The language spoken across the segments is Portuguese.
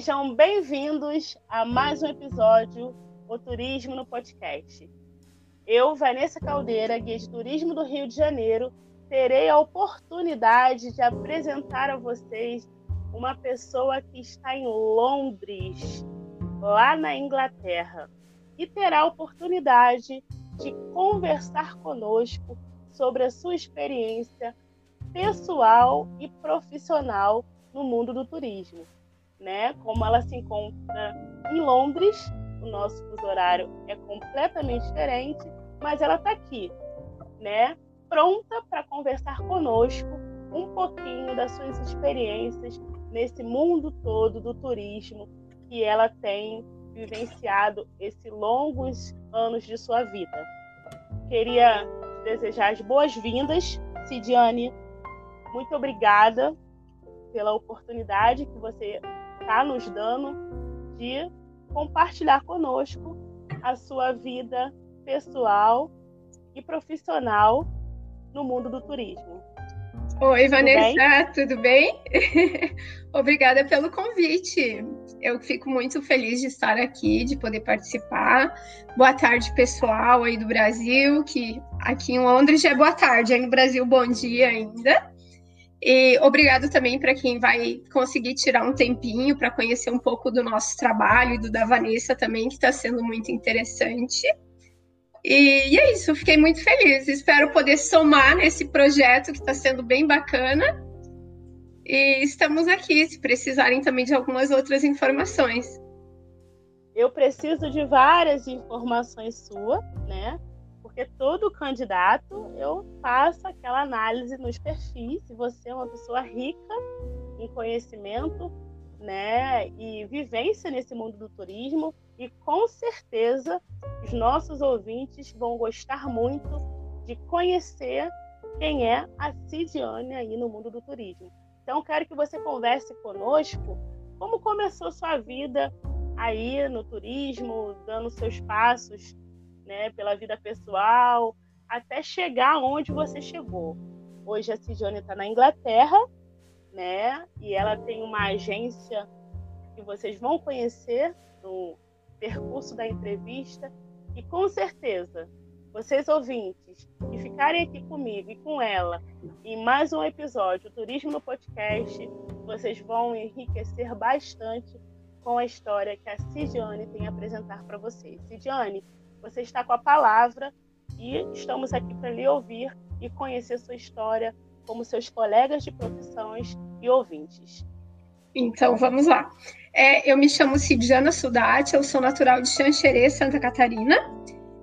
Sejam bem-vindos a mais um episódio O Turismo no Podcast. Eu, Vanessa Caldeira, guia de turismo do Rio de Janeiro, terei a oportunidade de apresentar a vocês uma pessoa que está em Londres, lá na Inglaterra, e terá a oportunidade de conversar conosco sobre a sua experiência pessoal e profissional no mundo do turismo né? Como ela se encontra em Londres, o nosso fuso horário é completamente diferente, mas ela está aqui, né? Pronta para conversar conosco um pouquinho das suas experiências nesse mundo todo do turismo que ela tem vivenciado esses longos anos de sua vida. Queria desejar as boas-vindas, Cidiane. Muito obrigada pela oportunidade que você está nos dando de compartilhar conosco a sua vida pessoal e profissional no mundo do turismo. Oi, Vanessa, tudo bem? Tudo bem? Obrigada pelo convite. Eu fico muito feliz de estar aqui, de poder participar. Boa tarde, pessoal aí do Brasil, que aqui em Londres já é boa tarde, aí no Brasil, bom dia ainda. E obrigado também para quem vai conseguir tirar um tempinho para conhecer um pouco do nosso trabalho e do da Vanessa também, que está sendo muito interessante. E, e, é isso, fiquei muito feliz. Espero poder somar nesse projeto que está sendo bem bacana. E estamos aqui, se precisarem também de algumas outras informações. Eu preciso de várias informações suas, né? Porque todo candidato eu faço aquela análise nos perfis, se você é uma pessoa rica em conhecimento, né, e vivência nesse mundo do turismo, e com certeza os nossos ouvintes vão gostar muito de conhecer quem é a Cidiane aí no mundo do turismo. Então, quero que você converse conosco como começou sua vida aí no turismo, dando seus passos né, pela vida pessoal, até chegar onde você chegou. Hoje a Cidione está na Inglaterra, né, e ela tem uma agência que vocês vão conhecer no percurso da entrevista, e com certeza, vocês ouvintes que ficarem aqui comigo e com ela em mais um episódio do Turismo no Podcast, vocês vão enriquecer bastante com a história que a Cidiane tem a apresentar para vocês. Cidiane, você está com a palavra e estamos aqui para lhe ouvir e conhecer sua história como seus colegas de profissões e ouvintes. Então, vamos lá. É, eu me chamo Cidiana Sudati, eu sou natural de Xanxerê, Santa Catarina,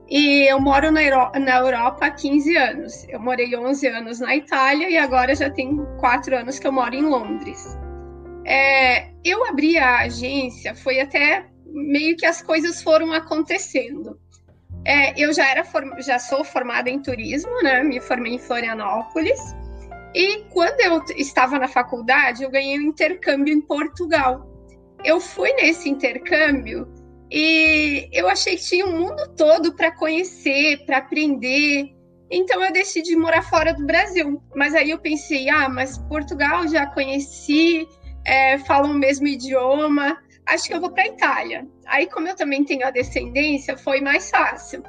e eu moro na, Euro na Europa há 15 anos. Eu morei 11 anos na Itália e agora já tem 4 anos que eu moro em Londres. É, eu abri a agência, foi até meio que as coisas foram acontecendo. É, eu já era já sou formada em turismo, né? Me formei em Florianópolis. E quando eu estava na faculdade, eu ganhei um intercâmbio em Portugal. Eu fui nesse intercâmbio e eu achei que tinha um mundo todo para conhecer, para aprender. Então eu decidi morar fora do Brasil. Mas aí eu pensei, ah, mas Portugal já conheci, é, falam o mesmo idioma acho que eu vou para a Itália. Aí, como eu também tenho a descendência, foi mais fácil.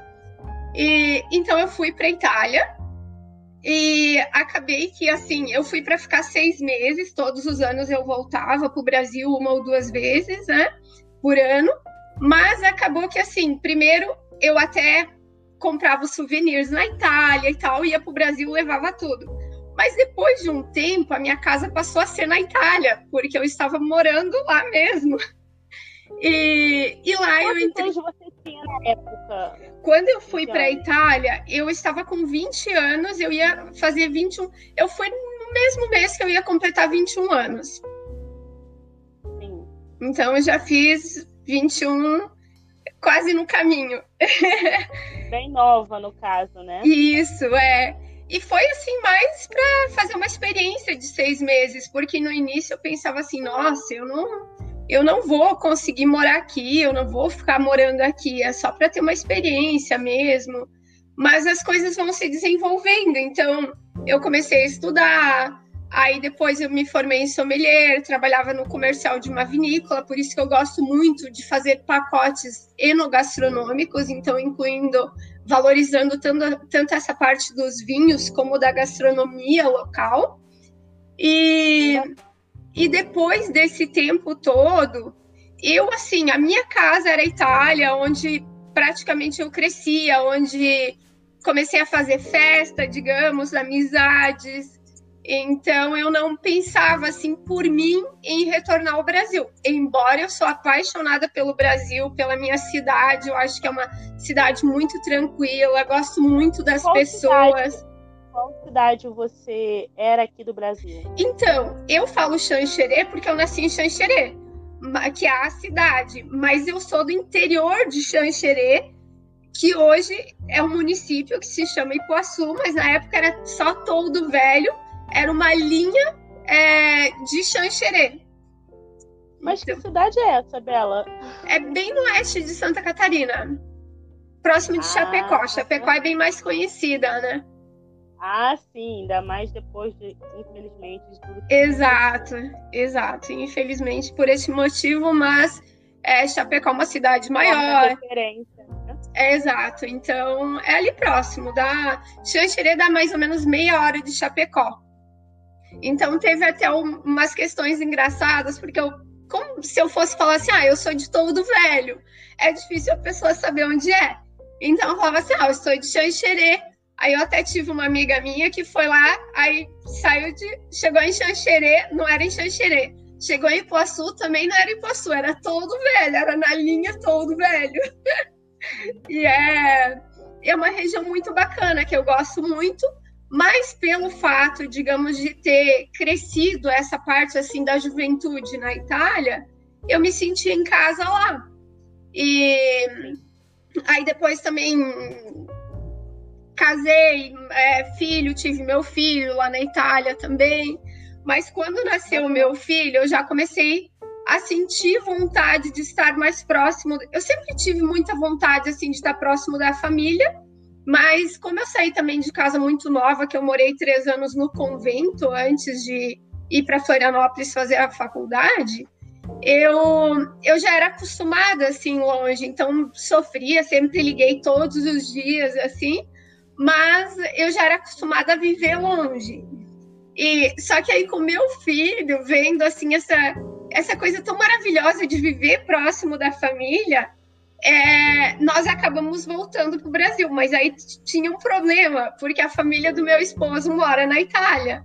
E então eu fui para a Itália e acabei que assim eu fui para ficar seis meses. Todos os anos eu voltava para o Brasil uma ou duas vezes, né, por ano. Mas acabou que assim, primeiro eu até comprava souvenirs na Itália e tal, ia para o Brasil, levava tudo. Mas depois de um tempo, a minha casa passou a ser na Itália, porque eu estava morando lá mesmo. E, e lá Quantos eu entrei. você tinha na época? Quando eu fui para a Itália, eu estava com 20 anos, eu ia fazer 21. Eu fui no mesmo mês que eu ia completar 21 anos. Sim. Então eu já fiz 21 quase no caminho. Bem nova, no caso, né? Isso, é. E foi assim, mais para fazer uma experiência de seis meses, porque no início eu pensava assim, nossa, eu não eu não vou conseguir morar aqui, eu não vou ficar morando aqui, é só para ter uma experiência mesmo. Mas as coisas vão se desenvolvendo, então eu comecei a estudar, Aí depois eu me formei em sommelier, trabalhava no comercial de uma vinícola, por isso que eu gosto muito de fazer pacotes enogastronômicos, então incluindo, valorizando tanto, tanto essa parte dos vinhos como da gastronomia local. E, e depois desse tempo todo, eu assim, a minha casa era Itália, onde praticamente eu crescia, onde comecei a fazer festa, digamos, amizades, então eu não pensava assim por mim em retornar ao Brasil. Embora eu sou apaixonada pelo Brasil, pela minha cidade, eu acho que é uma cidade muito tranquila, gosto muito das Qual pessoas. Cidade? Qual cidade você era aqui do Brasil? Então, eu falo Xanxerê porque eu nasci em Xanxerê, que é a cidade, mas eu sou do interior de Xanxerê, que hoje é um município que se chama Ipuaçu, mas na época era só Toldo Velho era uma linha é, de Xanxerê. Mas então, que cidade é essa, Bela? É bem no oeste de Santa Catarina. Próximo de ah, Chapecó. Chapecó é bem mais conhecida, né? Ah, sim, ainda mais depois de, infelizmente, de tudo que Exato, exato. Infelizmente por esse motivo, mas é, Chapecó é uma cidade maior. Né? É, exato. Então, é ali próximo. Da... Xanxerê dá mais ou menos meia hora de Chapecó. Então teve até umas questões engraçadas, porque eu, como se eu fosse falar assim, ah, eu sou de todo velho, é difícil a pessoa saber onde é. Então eu falava assim, ah, eu sou de Xanxerê. Aí eu até tive uma amiga minha que foi lá, aí saiu de. chegou em Xanxerê, não era em Xanxerê. Chegou em Ipuaçu, também não era Ipuaçu, era todo velho, era na linha todo velho. e é, é uma região muito bacana, que eu gosto muito mas pelo fato, digamos, de ter crescido essa parte assim da juventude na Itália, eu me senti em casa lá. E aí depois também casei, é, filho, tive meu filho lá na Itália também. Mas quando nasceu meu filho, eu já comecei a sentir vontade de estar mais próximo. Eu sempre tive muita vontade assim de estar próximo da família mas como eu saí também de casa muito nova, que eu morei três anos no convento antes de ir para Florianópolis fazer a faculdade, eu, eu já era acostumada assim longe, então sofria, sempre liguei todos os dias assim, mas eu já era acostumada a viver longe. E só que aí com meu filho, vendo assim essa essa coisa tão maravilhosa de viver próximo da família, é, nós acabamos voltando para o Brasil, mas aí tinha um problema, porque a família do meu esposo mora na Itália.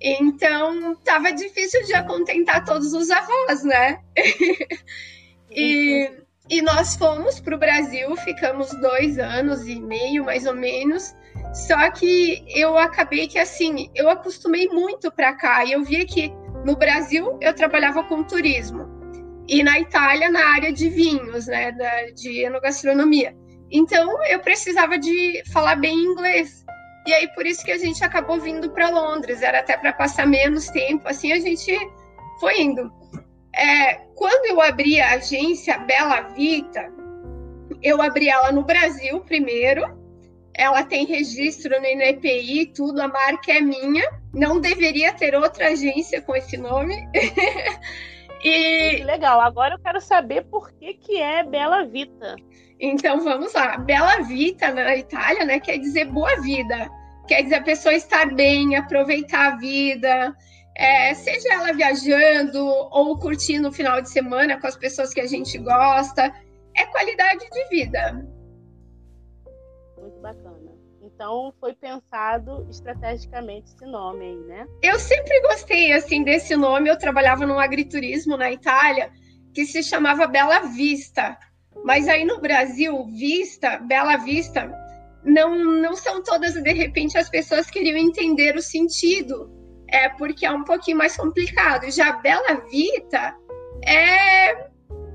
Então, estava difícil de acontentar todos os avós, né? e, e nós fomos para o Brasil, ficamos dois anos e meio, mais ou menos. Só que eu acabei que, assim, eu acostumei muito para cá. E eu via que no Brasil eu trabalhava com turismo e na Itália na área de vinhos, né, da, de enogastronomia. Então eu precisava de falar bem inglês. E aí por isso que a gente acabou vindo para Londres, era até para passar menos tempo, assim a gente foi indo. É, quando eu abri a agência Bela Vita, eu abri ela no Brasil primeiro. Ela tem registro no INPI, tudo, a marca é minha. Não deveria ter outra agência com esse nome. E... Legal, agora eu quero saber por que, que é Bela Vita. Então vamos lá. Bela Vita na Itália, né, quer dizer boa vida. Quer dizer a pessoa estar bem, aproveitar a vida, é, seja ela viajando ou curtindo o final de semana com as pessoas que a gente gosta. É qualidade de vida. Muito bacana. Então foi pensado estrategicamente esse nome aí, né? Eu sempre gostei assim desse nome. Eu trabalhava num agriturismo na Itália que se chamava Bela Vista. Mas aí no Brasil, Vista, Bela Vista, não, não são todas, de repente, as pessoas queriam entender o sentido. É porque é um pouquinho mais complicado. Já Bela Vita é,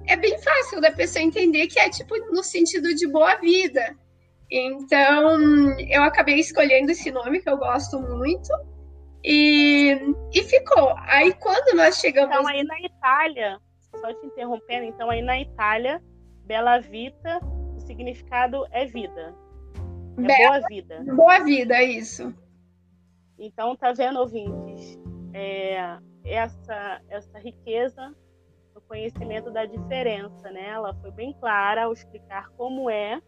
é bem fácil da pessoa entender que é tipo no sentido de boa vida. Então, eu acabei escolhendo esse nome que eu gosto muito. E, e ficou. Aí quando nós chegamos. Então, aí na Itália, só te interrompendo, então aí na Itália, Bela Vita, o significado é vida. É Bela, boa vida. Boa vida, é isso. Então, tá vendo, ouvintes? é, essa, essa riqueza no conhecimento da diferença, né? Ela foi bem clara ao explicar como é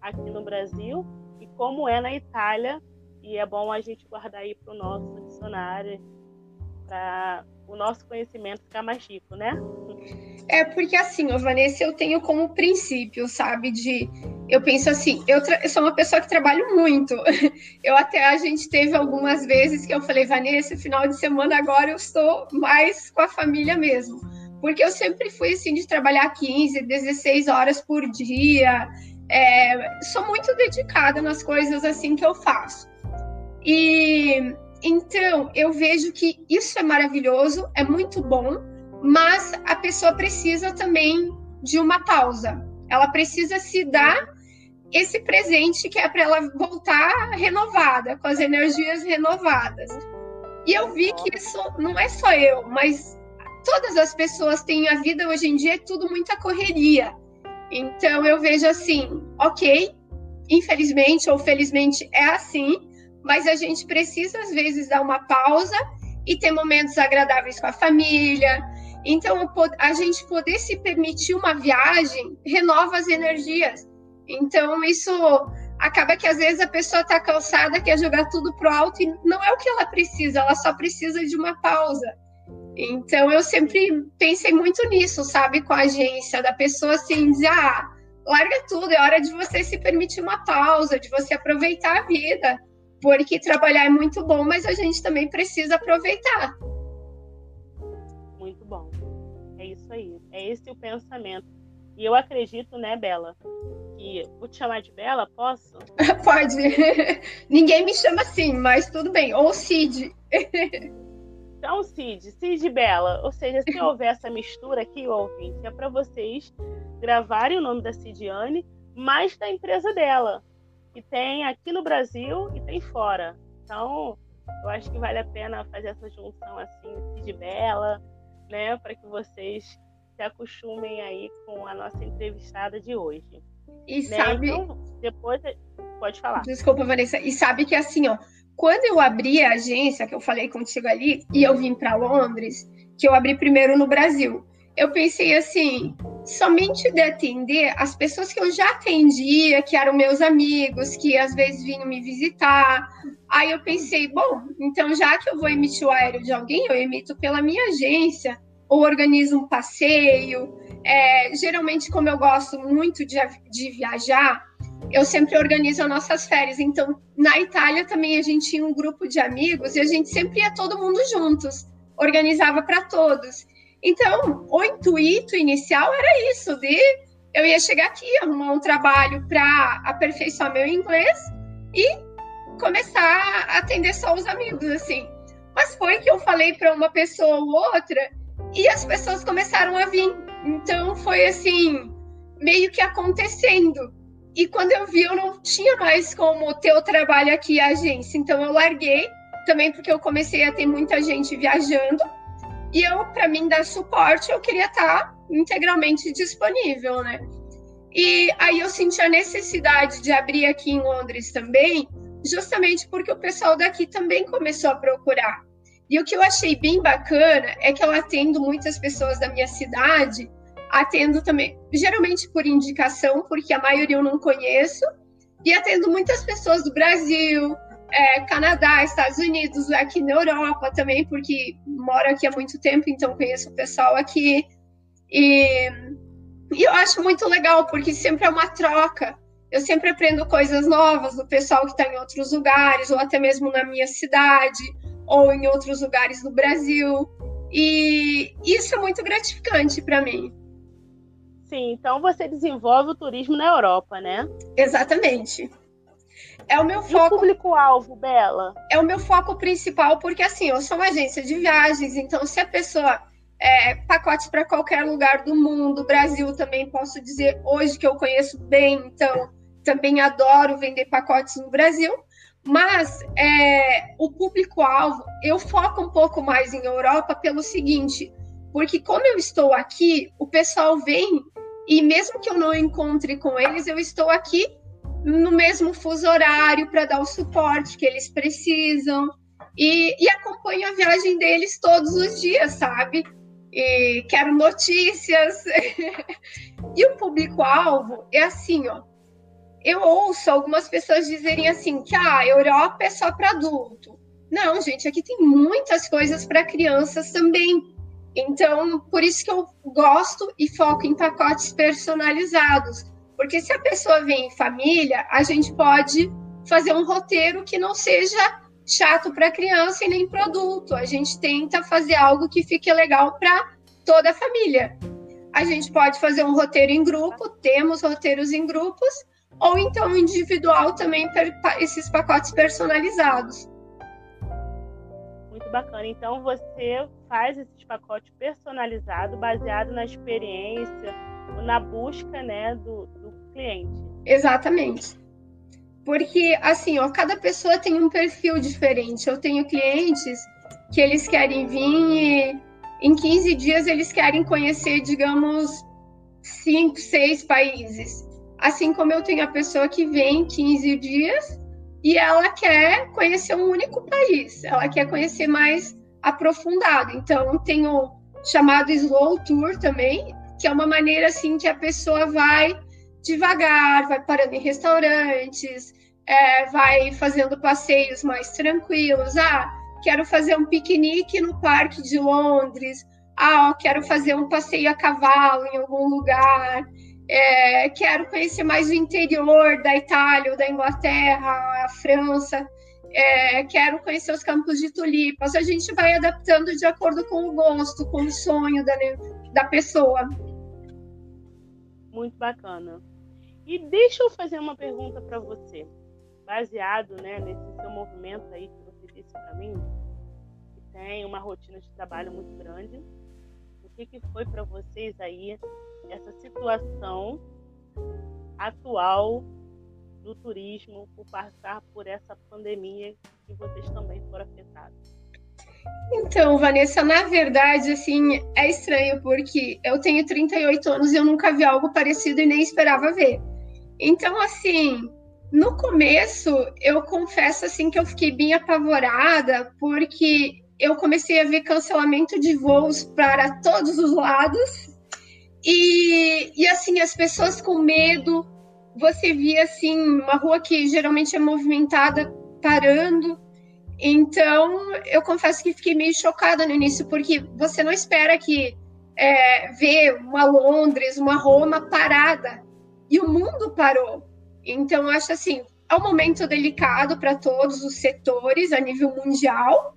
aqui no Brasil e como é na Itália, e é bom a gente guardar aí para o nosso dicionário, para o nosso conhecimento ficar mais rico, né? É porque assim, Vanessa, eu tenho como princípio, sabe, de eu penso assim, eu, eu, sou uma pessoa que trabalho muito. Eu até a gente teve algumas vezes que eu falei, Vanessa, final de semana agora eu estou mais com a família mesmo. Porque eu sempre fui assim de trabalhar 15, 16 horas por dia. É, sou muito dedicada nas coisas assim que eu faço. E então eu vejo que isso é maravilhoso, é muito bom, mas a pessoa precisa também de uma pausa. Ela precisa se dar esse presente que é para ela voltar renovada, com as energias renovadas. E eu vi que isso não é só eu, mas todas as pessoas têm a vida hoje em dia é tudo muita correria. Então eu vejo assim, ok, infelizmente ou felizmente é assim, mas a gente precisa às vezes dar uma pausa e ter momentos agradáveis com a família. Então a gente poder se permitir uma viagem renova as energias. Então isso acaba que às vezes a pessoa está cansada, quer jogar tudo pro alto e não é o que ela precisa, ela só precisa de uma pausa. Então eu sempre pensei muito nisso, sabe, com a agência, da pessoa assim, dizer, ah, larga tudo, é hora de você se permitir uma pausa, de você aproveitar a vida, porque trabalhar é muito bom, mas a gente também precisa aproveitar. Muito bom. É isso aí. É esse o pensamento. E eu acredito, né, Bela, que vou te chamar de Bela, posso? Pode. Ninguém me chama assim, mas tudo bem. Ou Cid. Então, Cid, Cid Bela, ou seja, se houver essa mistura aqui, ouvinte, é para vocês gravarem o nome da Cidiane, mas da empresa dela, que tem aqui no Brasil e tem fora. Então, eu acho que vale a pena fazer essa junção assim, Cid Bela, né, para que vocês se acostumem aí com a nossa entrevistada de hoje. E né? sabe. Então, depois. Pode falar. Desculpa, Vanessa. E sabe que assim, ó, quando eu abri a agência, que eu falei contigo ali, e eu vim para Londres, que eu abri primeiro no Brasil, eu pensei assim, somente de atender as pessoas que eu já atendia, que eram meus amigos, que às vezes vinham me visitar. Aí eu pensei, bom, então já que eu vou emitir o aéreo de alguém, eu emito pela minha agência, ou organizo um passeio. É, geralmente, como eu gosto muito de, de viajar, eu sempre organizo as nossas férias. Então, na Itália também a gente tinha um grupo de amigos e a gente sempre ia todo mundo juntos, organizava para todos. Então, o intuito inicial era isso, de eu ia chegar aqui, arrumar um trabalho para aperfeiçoar meu inglês e começar a atender só os amigos, assim. Mas foi que eu falei para uma pessoa ou outra e as pessoas começaram a vir. Então, foi assim, meio que acontecendo. E quando eu vi, eu não tinha mais como ter o trabalho aqui, a agência. Então eu larguei, também porque eu comecei a ter muita gente viajando. E eu, para mim dar suporte, eu queria estar integralmente disponível, né? E aí eu senti a necessidade de abrir aqui em Londres também, justamente porque o pessoal daqui também começou a procurar. E o que eu achei bem bacana é que eu atendo muitas pessoas da minha cidade atendo também, geralmente por indicação, porque a maioria eu não conheço, e atendo muitas pessoas do Brasil, é, Canadá, Estados Unidos, aqui na Europa também, porque moro aqui há muito tempo, então conheço o pessoal aqui. E, e eu acho muito legal, porque sempre é uma troca. Eu sempre aprendo coisas novas do pessoal que está em outros lugares, ou até mesmo na minha cidade, ou em outros lugares do Brasil. E isso é muito gratificante para mim. Sim, então você desenvolve o turismo na Europa, né? Exatamente. É o meu foco. Público-alvo, Bela? É o meu foco principal, porque assim, eu sou uma agência de viagens, então se a pessoa. É, pacotes para qualquer lugar do mundo, Brasil também posso dizer hoje que eu conheço bem, então também adoro vender pacotes no Brasil. Mas é, o público-alvo, eu foco um pouco mais em Europa pelo seguinte, porque como eu estou aqui, o pessoal vem e mesmo que eu não encontre com eles, eu estou aqui no mesmo fuso horário para dar o suporte que eles precisam. e, e acompanho a viagem deles todos os dias, sabe? E quero notícias. e o público-alvo é assim, ó. Eu ouço algumas pessoas dizerem assim que ah, a Europa é só para adulto. Não, gente, aqui tem muitas coisas para crianças também. Então, por isso que eu gosto e foco em pacotes personalizados. Porque se a pessoa vem em família, a gente pode fazer um roteiro que não seja chato para criança e nem produto. A gente tenta fazer algo que fique legal para toda a família. A gente pode fazer um roteiro em grupo, temos roteiros em grupos, ou então individual também para esses pacotes personalizados. Muito bacana. Então você faz esses pacotes personalizados baseado na experiência, na busca né, do, do cliente. Exatamente. Porque, assim, ó, cada pessoa tem um perfil diferente. Eu tenho clientes que eles querem vir e em 15 dias eles querem conhecer, digamos, cinco, seis países. Assim como eu tenho a pessoa que vem 15 dias e ela quer conhecer um único país, ela quer conhecer mais aprofundado. Então, tem o chamado Slow Tour também, que é uma maneira assim que a pessoa vai devagar, vai parando em restaurantes, é, vai fazendo passeios mais tranquilos. Ah, quero fazer um piquenique no Parque de Londres. Ah, quero fazer um passeio a cavalo em algum lugar. É, quero conhecer mais o interior da Itália da Inglaterra, a França. É, quero conhecer os campos de tulipas. A gente vai adaptando de acordo com o gosto, com o sonho da, da pessoa. Muito bacana. E deixa eu fazer uma pergunta para você baseado né, nesse seu movimento aí que você disse para mim, que tem uma rotina de trabalho muito grande, que, que foi para vocês aí essa situação atual do turismo por passar por essa pandemia que vocês também foram afetados? Então, Vanessa, na verdade, assim, é estranho porque eu tenho 38 anos e eu nunca vi algo parecido e nem esperava ver. Então, assim, no começo, eu confesso assim que eu fiquei bem apavorada, porque eu comecei a ver cancelamento de voos para todos os lados. E, e assim, as pessoas com medo, você via assim, uma rua que geralmente é movimentada parando. Então, eu confesso que fiquei meio chocada no início, porque você não espera que é, ver uma Londres, uma Roma parada. E o mundo parou. Então, acho assim, é um momento delicado para todos os setores a nível mundial,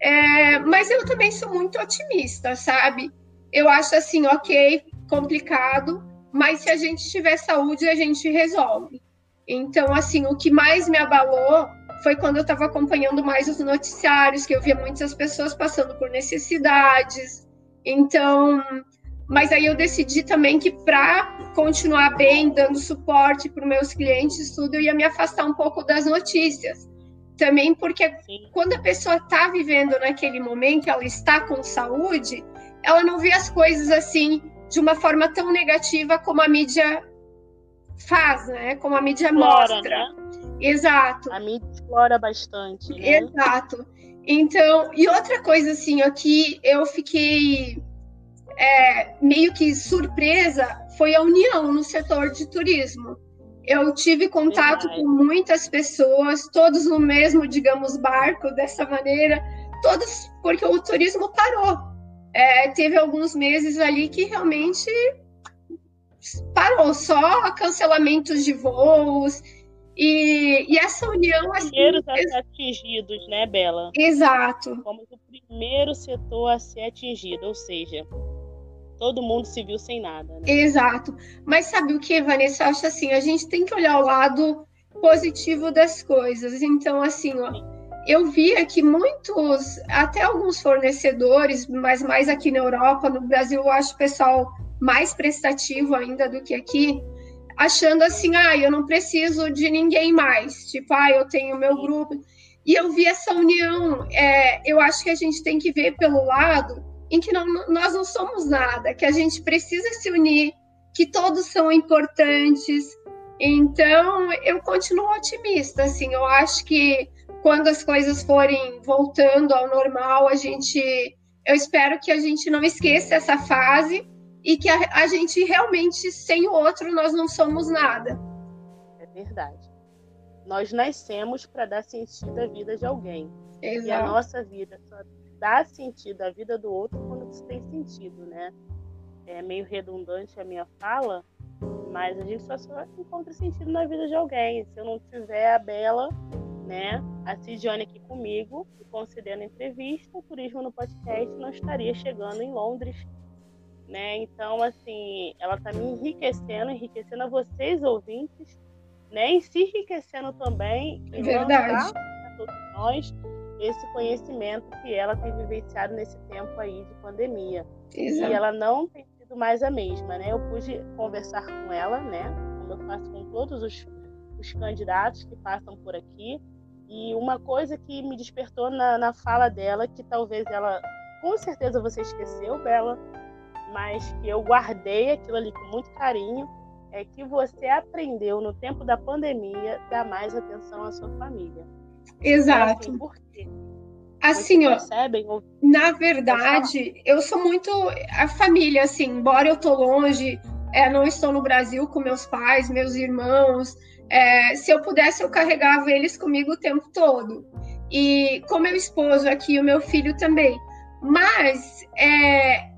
é, mas eu também sou muito otimista, sabe? Eu acho assim, ok, complicado, mas se a gente tiver saúde, a gente resolve. Então, assim, o que mais me abalou foi quando eu estava acompanhando mais os noticiários, que eu via muitas pessoas passando por necessidades. Então, mas aí eu decidi também que para continuar bem, dando suporte para os meus clientes, tudo, eu ia me afastar um pouco das notícias. Também porque Sim. quando a pessoa está vivendo naquele momento, ela está com saúde, ela não vê as coisas assim de uma forma tão negativa como a mídia faz, né? Como a mídia explora, mostra. Né? Exato. A mídia explora bastante. Né? Exato. Então, e outra coisa assim, aqui eu fiquei é, meio que surpresa foi a união no setor de turismo. Eu tive contato Verdade. com muitas pessoas, todos no mesmo, digamos, barco, dessa maneira, todos porque o turismo parou. É, teve alguns meses ali que realmente parou, só cancelamentos de voos. E, e essa união. Os primeiros assim, a ser atingidos, né, Bela? Exato. Como o primeiro setor a ser atingido, ou seja, todo mundo se viu sem nada. Né? Exato. Mas sabe o que, Vanessa? Eu acho assim, a gente tem que olhar o lado positivo das coisas. Então, assim, ó, eu via que muitos, até alguns fornecedores, mas mais aqui na Europa, no Brasil, eu acho o pessoal mais prestativo ainda do que aqui, achando assim, ah, eu não preciso de ninguém mais. Tipo, ah, eu tenho meu grupo. E eu vi essa união. É, eu acho que a gente tem que ver pelo lado em que não, nós não somos nada, que a gente precisa se unir, que todos são importantes. Então, eu continuo otimista, assim, eu acho que quando as coisas forem voltando ao normal, a gente, eu espero que a gente não esqueça essa fase e que a, a gente realmente, sem o outro, nós não somos nada. É verdade. Nós nascemos para dar sentido à vida de alguém. Exato. E a nossa vida só dá sentido à vida do outro quando isso tem sentido, né? É meio redundante a minha fala, mas a gente só, só encontra sentido na vida de alguém. Se eu não tiver a Bela, né, a Cidiane aqui comigo, concedendo entrevista, o Turismo no Podcast não estaria chegando em Londres, né? Então, assim, ela está me enriquecendo, enriquecendo a vocês, ouvintes, né? E se enriquecendo também em Verdade. para todos nós esse conhecimento que ela tem vivenciado nesse tempo aí de pandemia. Exato. E ela não tem sido mais a mesma, né? Eu pude conversar com ela, né? Como eu faço com todos os, os candidatos que passam por aqui. E uma coisa que me despertou na, na fala dela, que talvez ela, com certeza você esqueceu, Bela, mas que eu guardei aquilo ali com muito carinho, é que você aprendeu no tempo da pandemia dar mais atenção à sua família. Exato. Então, assim, quê? Assim, ó, na verdade, eu sou muito a família, assim, embora eu tô longe, é, não estou no Brasil com meus pais, meus irmãos, é, se eu pudesse, eu carregava eles comigo o tempo todo. E com meu esposo aqui, o meu filho também. Mas, é,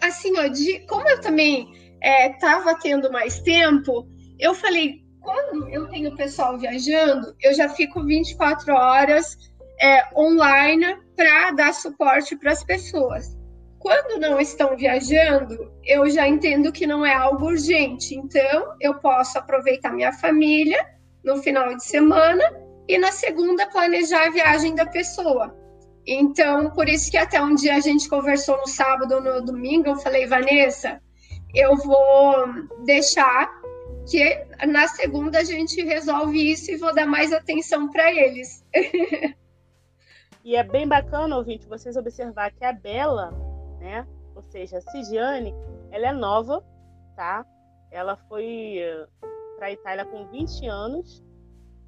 assim, ó, de, como eu também estava é, tendo mais tempo, eu falei, quando eu tenho pessoal viajando, eu já fico 24 horas é, online para dar suporte para as pessoas. Quando não estão viajando, eu já entendo que não é algo urgente, então eu posso aproveitar minha família no final de semana e na segunda planejar a viagem da pessoa. Então, por isso que até um dia a gente conversou no sábado ou no domingo, eu falei, Vanessa, eu vou deixar que na segunda a gente resolve isso e vou dar mais atenção para eles. e é bem bacana, ouvinte, vocês observar que a Bela, né, ou seja, a Cigiane, ela é nova, tá? Ela foi eh, para a Itália com 20 anos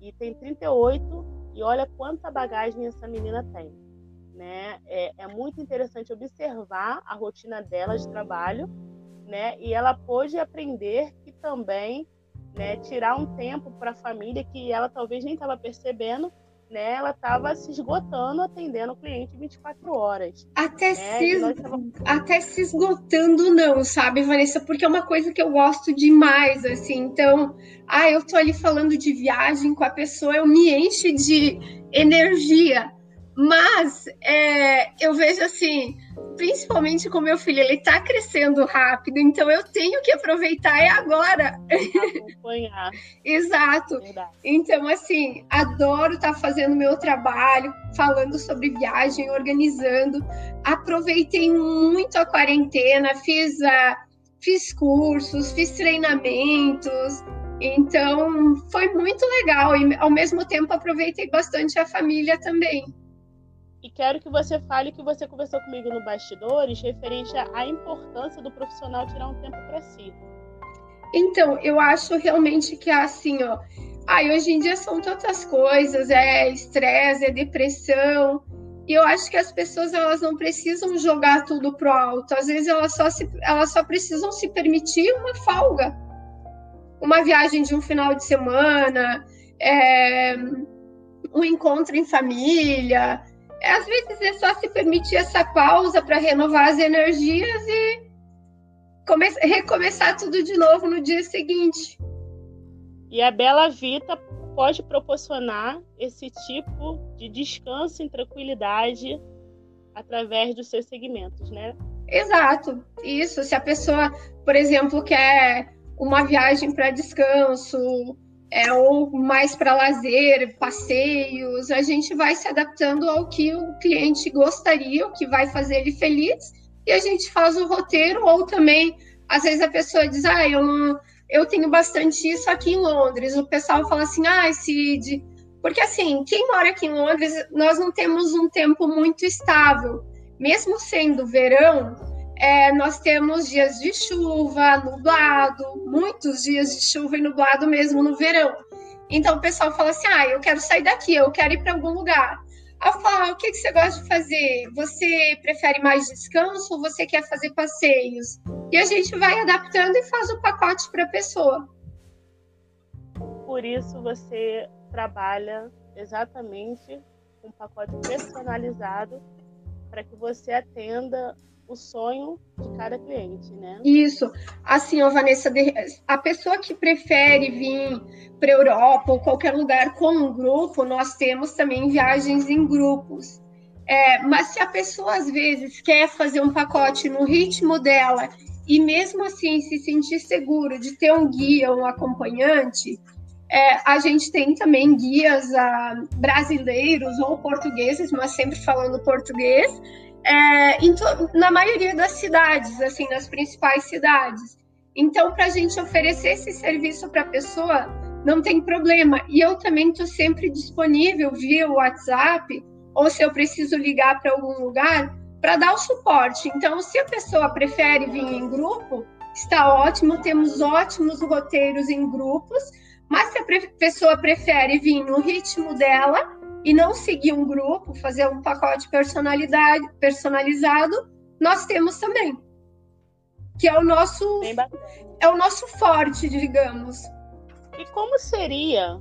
e tem 38 e olha quanta bagagem essa menina tem. Né? É, é muito interessante observar a rotina dela de trabalho né? E ela pôde aprender também, né, tirar um tempo para a família que ela talvez nem estava percebendo, né? Ela estava se esgotando atendendo o cliente 24 horas. Até, né? se, até se esgotando não, sabe, Vanessa? Porque é uma coisa que eu gosto demais, assim. Então, ah, eu tô ali falando de viagem com a pessoa, eu me encho de energia. Mas é, eu vejo assim, principalmente com meu filho, ele está crescendo rápido, então eu tenho que aproveitar é agora. Acompanhar. Exato. Verdade. Então, assim, adoro estar tá fazendo meu trabalho, falando sobre viagem, organizando. Aproveitei muito a quarentena, fiz, a, fiz cursos, fiz treinamentos. Então, foi muito legal e, ao mesmo tempo, aproveitei bastante a família também. E quero que você fale que você conversou comigo no bastidores referente à importância do profissional tirar um tempo para si. Então, eu acho realmente que é assim, ó. Ai, hoje em dia são tantas coisas, é estresse, é depressão. E eu acho que as pessoas elas não precisam jogar tudo pro alto. Às vezes elas só, se, elas só precisam se permitir uma folga. Uma viagem de um final de semana, é, um encontro em família, às vezes é só se permitir essa pausa para renovar as energias e recomeçar tudo de novo no dia seguinte. E a Bela Vita pode proporcionar esse tipo de descanso e tranquilidade através dos seus segmentos, né? Exato, isso. Se a pessoa, por exemplo, quer uma viagem para descanso, é, ou mais para lazer, passeios, a gente vai se adaptando ao que o cliente gostaria, o que vai fazer ele feliz, e a gente faz o roteiro, ou também, às vezes a pessoa diz, ah, eu, eu tenho bastante isso aqui em Londres, o pessoal fala assim, ah, Cid, porque assim, quem mora aqui em Londres, nós não temos um tempo muito estável, mesmo sendo verão, é, nós temos dias de chuva, nublado, muitos dias de chuva e nublado mesmo no verão. Então o pessoal fala assim: ah, eu quero sair daqui, eu quero ir para algum lugar. Aí eu falo, ah, o que, que você gosta de fazer? Você prefere mais descanso ou você quer fazer passeios? E a gente vai adaptando e faz o pacote para a pessoa. Por isso você trabalha exatamente um pacote personalizado para que você atenda o sonho de cada cliente, né? Isso. Assim, ó, Vanessa, a pessoa que prefere vir para Europa ou qualquer lugar com um grupo, nós temos também viagens em grupos. É, mas se a pessoa às vezes quer fazer um pacote no ritmo dela e mesmo assim se sentir seguro de ter um guia um acompanhante, é, a gente tem também guias ah, brasileiros ou portugueses, mas sempre falando português, é, na maioria das cidades, assim, nas principais cidades. Então, para a gente oferecer esse serviço para a pessoa, não tem problema. E eu também estou sempre disponível via WhatsApp, ou se eu preciso ligar para algum lugar, para dar o suporte. Então, se a pessoa prefere vir em grupo, está ótimo, temos ótimos roteiros em grupos, mas se a pessoa prefere vir no ritmo dela, e não seguir um grupo, fazer um pacote personalidade, personalizado, nós temos também. Que é o nosso é o nosso forte, digamos. E como seria,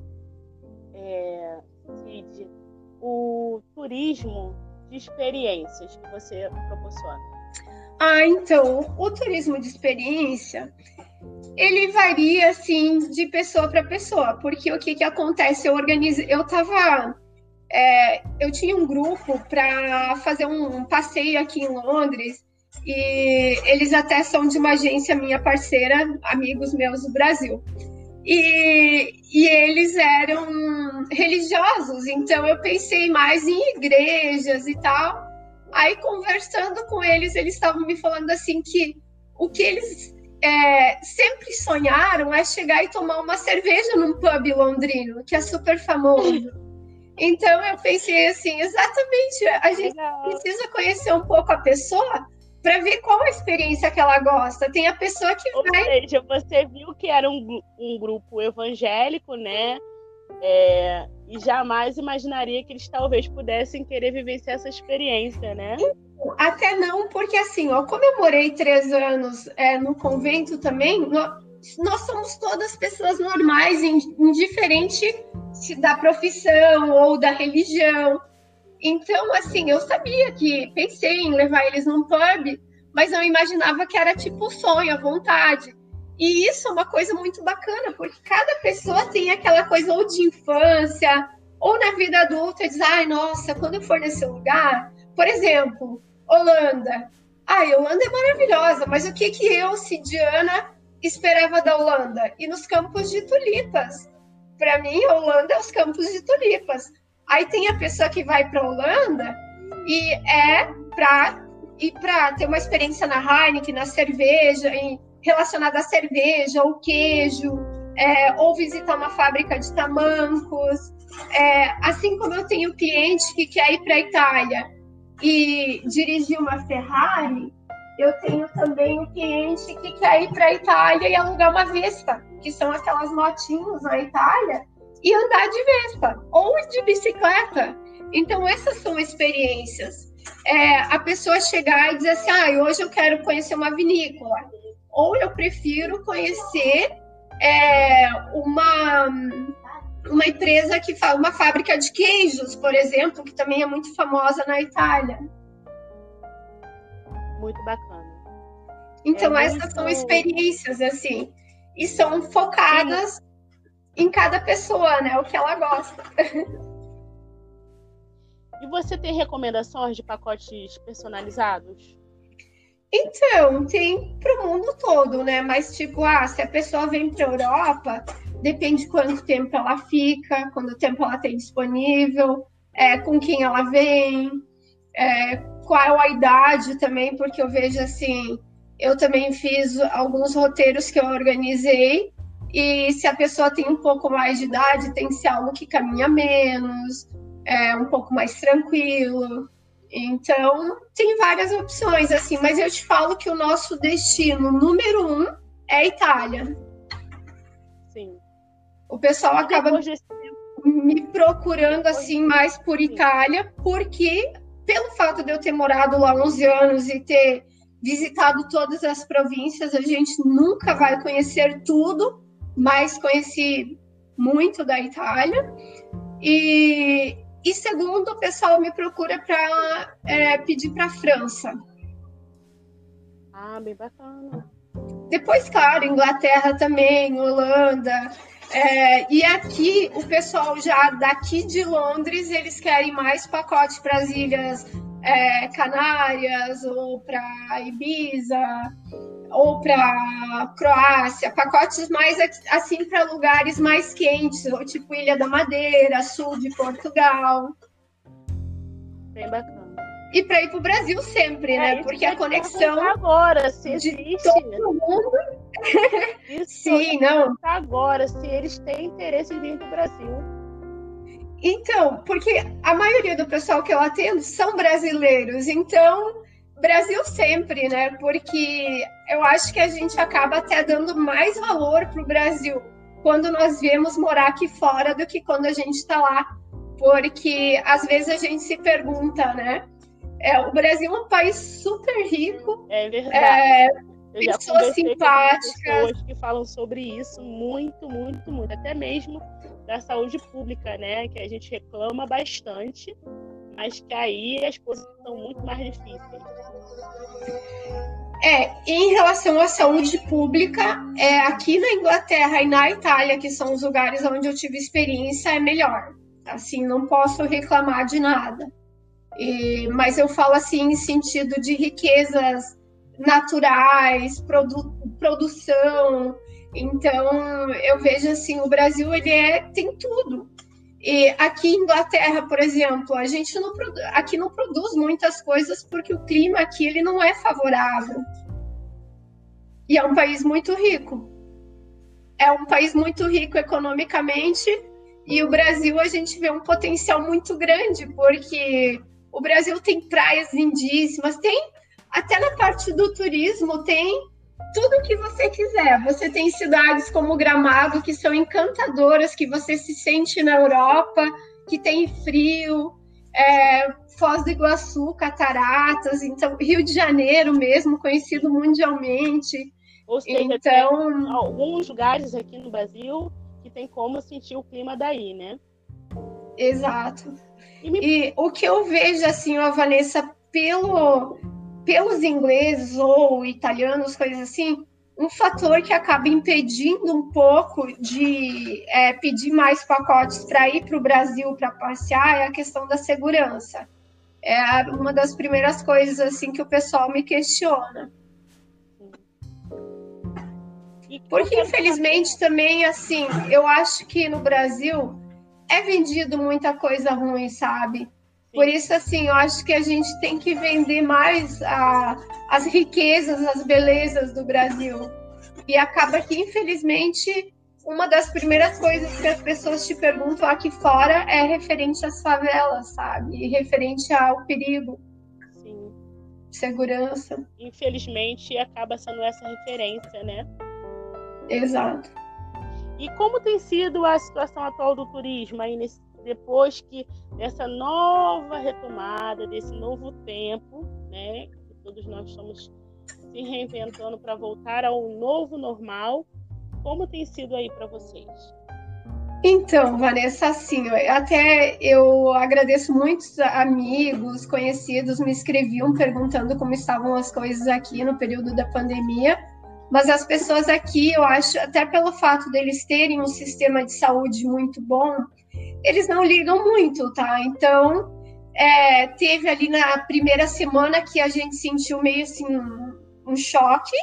é, Cid, o turismo de experiências que você proporciona? Ah, então, o turismo de experiência, ele varia assim de pessoa para pessoa, porque o que que acontece? Eu organizo, eu tava é, eu tinha um grupo para fazer um, um, passeio aqui em Londres e eles até são de uma agência minha parceira, amigos meus do Brasil. E, e eles eram religiosos, então eu pensei mais em igrejas e tal. Aí, conversando com eles, eles estavam me falando assim que o que eles é, sempre sonharam é chegar e tomar uma cerveja num pub londrino, que é super famoso. Então eu pensei assim, exatamente, a gente Legal. precisa conhecer um pouco a pessoa para ver qual a experiência que ela gosta. Tem a pessoa que Ou vai. Seja, você viu que era um, um grupo evangélico, né? É, e jamais imaginaria que eles talvez pudessem querer vivenciar essa experiência, né? Até não, porque assim, ó, como eu morei três anos é, no convento também, nós somos todas pessoas normais, indiferente da profissão ou da religião. Então, assim, eu sabia que pensei em levar eles num pub, mas eu imaginava que era tipo sonho, a vontade. E isso é uma coisa muito bacana, porque cada pessoa tem aquela coisa ou de infância, ou na vida adulta, diz, ai, nossa, quando eu for nesse lugar, por exemplo, Holanda. Ai, Holanda é maravilhosa, mas o que que eu, Cidiana, esperava da Holanda? E nos campos de tulipas. Para mim, Holanda é os campos de tulipas. Aí tem a pessoa que vai para Holanda e é para ir para ter uma experiência na Heineken, na cerveja, em, relacionada à cerveja, ou queijo, é, ou visitar uma fábrica de tamancos. É, assim como eu tenho cliente que quer ir para a Itália e dirigir uma Ferrari, eu tenho também um cliente que quer ir para a Itália e alugar uma Vespa, que são aquelas motinhos na Itália, e andar de Vespa ou de bicicleta. Então, essas são experiências. É, a pessoa chegar e dizer assim: ah, hoje eu quero conhecer uma vinícola, ou eu prefiro conhecer é, uma, uma empresa que faz uma fábrica de queijos, por exemplo, que também é muito famosa na Itália muito bacana. Então, é essas são experiências, assim, e são focadas Sim. em cada pessoa, né? O que ela gosta. E você tem recomendações de pacotes personalizados? Então, tem para o mundo todo, né? Mas, tipo, ah, se a pessoa vem para a Europa, depende quanto tempo ela fica, quanto tempo ela tem disponível, é, com quem ela vem, é, qual a idade também, porque eu vejo assim, eu também fiz alguns roteiros que eu organizei, e se a pessoa tem um pouco mais de idade, tem que ser algo que caminha menos, é um pouco mais tranquilo. Então, tem várias opções, assim, mas eu te falo que o nosso destino número um é a Itália. Sim. O pessoal acaba me procurando assim mais por Itália, porque pelo fato de eu ter morado lá 11 anos e ter visitado todas as províncias, a gente nunca vai conhecer tudo, mas conheci muito da Itália. E, e segundo, o pessoal me procura para é, pedir para a França. Ah, bem bacana. Depois, claro, Inglaterra também, Holanda. É, e aqui, o pessoal já daqui de Londres, eles querem mais pacote para as ilhas é, Canárias ou para Ibiza ou para Croácia, pacotes mais assim para lugares mais quentes, ou tipo Ilha da Madeira, sul de Portugal. Bem bacana. E para ir para o Brasil sempre, é, né? Porque a conexão agora, se existe. todo mundo. Isso Sim, não. Agora, se eles têm interesse em vir para o Brasil então, porque a maioria do pessoal que eu atendo são brasileiros, então Brasil sempre, né? Porque eu acho que a gente acaba até dando mais valor para o Brasil quando nós viemos morar aqui fora do que quando a gente está lá. Porque às vezes a gente se pergunta, né? É, o Brasil é um país super rico. É verdade. É, pessoas simpáticas. pessoas que falam sobre isso muito, muito, muito. Até mesmo da saúde pública, né? Que a gente reclama bastante, mas que aí as coisas são muito mais difíceis. É, em relação à saúde pública, é, aqui na Inglaterra e na Itália, que são os lugares onde eu tive experiência, é melhor. Assim, não posso reclamar de nada. E, mas eu falo assim em sentido de riquezas naturais, produ produção, então, eu vejo assim, o Brasil ele é tem tudo. E aqui em Inglaterra, por exemplo, a gente não aqui não produz muitas coisas porque o clima aqui ele não é favorável. E é um país muito rico. É um país muito rico economicamente e o Brasil a gente vê um potencial muito grande porque o Brasil tem praias lindíssimas, tem até na parte do turismo tem tudo que você quiser. Você tem cidades como Gramado que são encantadoras, que você se sente na Europa, que tem frio, é, Foz do Iguaçu, Cataratas, então Rio de Janeiro mesmo, conhecido mundialmente. Ou seja, então, alguns lugares aqui no Brasil que tem como sentir o clima daí, né? Exato. E, me... e o que eu vejo assim, a Vanessa, pelo pelos ingleses ou italianos, coisas assim, um fator que acaba impedindo um pouco de é, pedir mais pacotes para ir para o Brasil para passear é a questão da segurança. É uma das primeiras coisas assim que o pessoal me questiona. Porque infelizmente também assim, eu acho que no Brasil é vendido muita coisa ruim, sabe? Por isso, assim, eu acho que a gente tem que vender mais a, as riquezas, as belezas do Brasil. E acaba que, infelizmente, uma das primeiras coisas que as pessoas te perguntam aqui fora é referente às favelas, sabe? E referente ao perigo. Sim. Segurança. Infelizmente, acaba sendo essa referência, né? Exato. E como tem sido a situação atual do turismo aí nesse depois que dessa nova retomada, desse novo tempo, né, que todos nós estamos se reinventando para voltar ao novo normal, como tem sido aí para vocês? Então, Vanessa, assim, até eu agradeço muitos amigos, conhecidos, me escreviam perguntando como estavam as coisas aqui no período da pandemia. Mas as pessoas aqui, eu acho, até pelo fato deles terem um sistema de saúde muito bom, eles não ligam muito, tá? Então, é, teve ali na primeira semana que a gente sentiu meio assim um, um choque,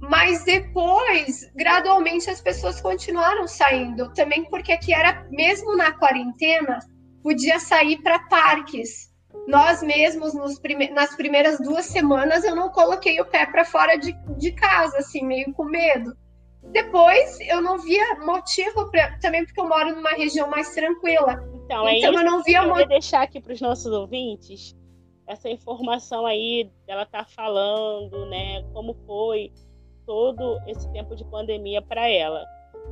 mas depois, gradualmente, as pessoas continuaram saindo, também porque aqui era, mesmo na quarentena, podia sair para parques. Nós mesmos, prime nas primeiras duas semanas, eu não coloquei o pé para fora de, de casa, assim, meio com medo depois eu não via motivo para também porque eu moro numa região mais tranquila. Então, é então isso eu não via que eu deixar aqui para os nossos ouvintes essa informação aí ela tá falando, né, como foi todo esse tempo de pandemia para ela.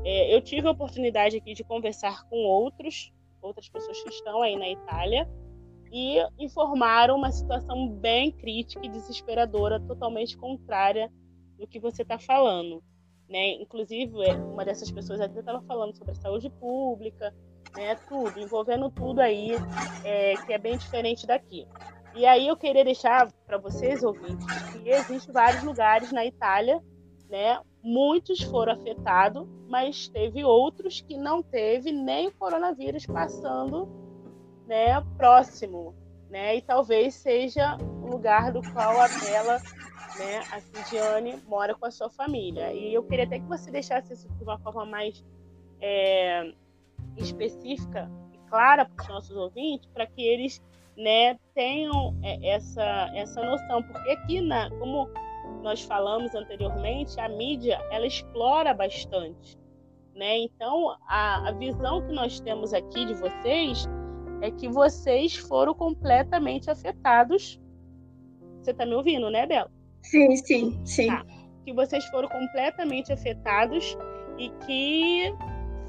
É, eu tive a oportunidade aqui de conversar com outros, outras pessoas que estão aí na Itália, e informaram uma situação bem crítica e desesperadora, totalmente contrária do que você está falando. Né? Inclusive, é, uma dessas pessoas até estava falando sobre a saúde pública, né? tudo, envolvendo tudo aí, é, que é bem diferente daqui. E aí eu queria deixar para vocês, ouvintes, que existem vários lugares na Itália, né? Muitos foram afetados, mas teve outros que não teve nem o coronavírus passando né, próximo, né? E talvez seja o lugar do qual a Bela, né, a Cidiane, mora com a sua família. E eu queria até que você deixasse isso de uma forma mais é, específica e clara para os nossos ouvintes, para que eles né, tenham é, essa, essa noção. Porque aqui, na, como nós falamos anteriormente, a mídia ela explora bastante. Né? Então, a, a visão que nós temos aqui de vocês é que vocês foram completamente afetados. Você está me ouvindo, né, Bela? Sim, sim, sim. Tá. Que vocês foram completamente afetados e que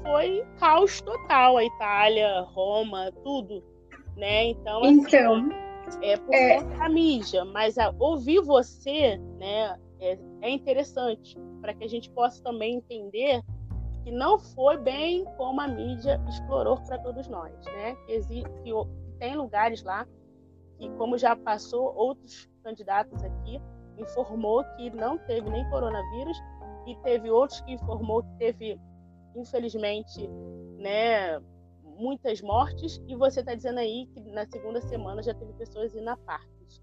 foi caos total a Itália, Roma, tudo, né? Então, assim, então é por é... conta da mídia, mas a, ouvir você, né, é, é interessante para que a gente possa também entender que não foi bem como a mídia explorou para todos nós, né? Que, existe, que tem lugares lá que, como já passou outros candidatos aqui, informou que não teve nem coronavírus e teve outros que informou que teve, infelizmente, né, muitas mortes e você está dizendo aí que na segunda semana já teve pessoas indo a partes.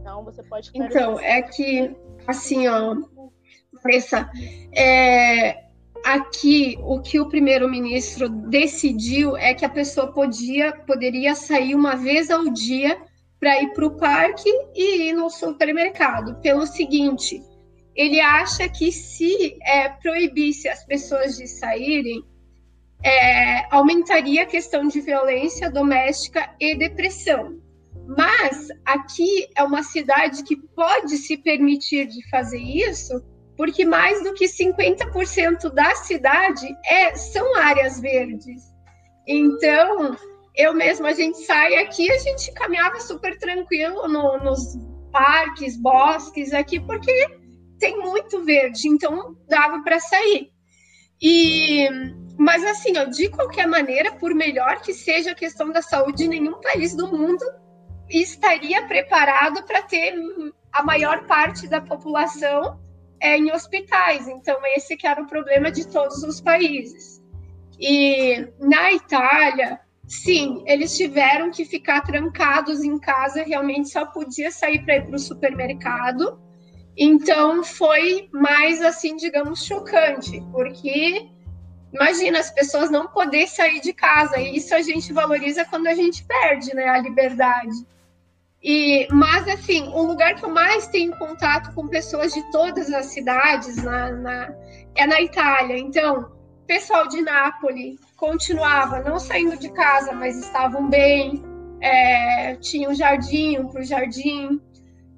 Então você pode. Então é que assim, ó, Vanessa, é, aqui o que o primeiro-ministro decidiu é que a pessoa podia, poderia sair uma vez ao dia para ir para o parque e ir no supermercado. Pelo seguinte, ele acha que se é, proibisse as pessoas de saírem, é, aumentaria a questão de violência doméstica e depressão. Mas aqui é uma cidade que pode se permitir de fazer isso, porque mais do que 50% da cidade é, são áreas verdes. Então, eu mesma, a gente sai aqui, a gente caminhava super tranquilo no, nos parques, bosques aqui, porque tem muito verde, então dava para sair. E, mas assim, ó, de qualquer maneira, por melhor que seja a questão da saúde, nenhum país do mundo estaria preparado para ter a maior parte da população é, em hospitais. Então, esse que era o problema de todos os países. E na Itália, sim, eles tiveram que ficar trancados em casa, realmente só podia sair para ir para o supermercado. Então, foi mais, assim, digamos, chocante, porque imagina as pessoas não poder sair de casa, e isso a gente valoriza quando a gente perde né, a liberdade. E, mas, assim, o lugar que eu mais tenho contato com pessoas de todas as cidades na, na, é na Itália. Então, pessoal de Nápoles continuava não saindo de casa, mas estavam bem, é, tinha um jardim para o jardim.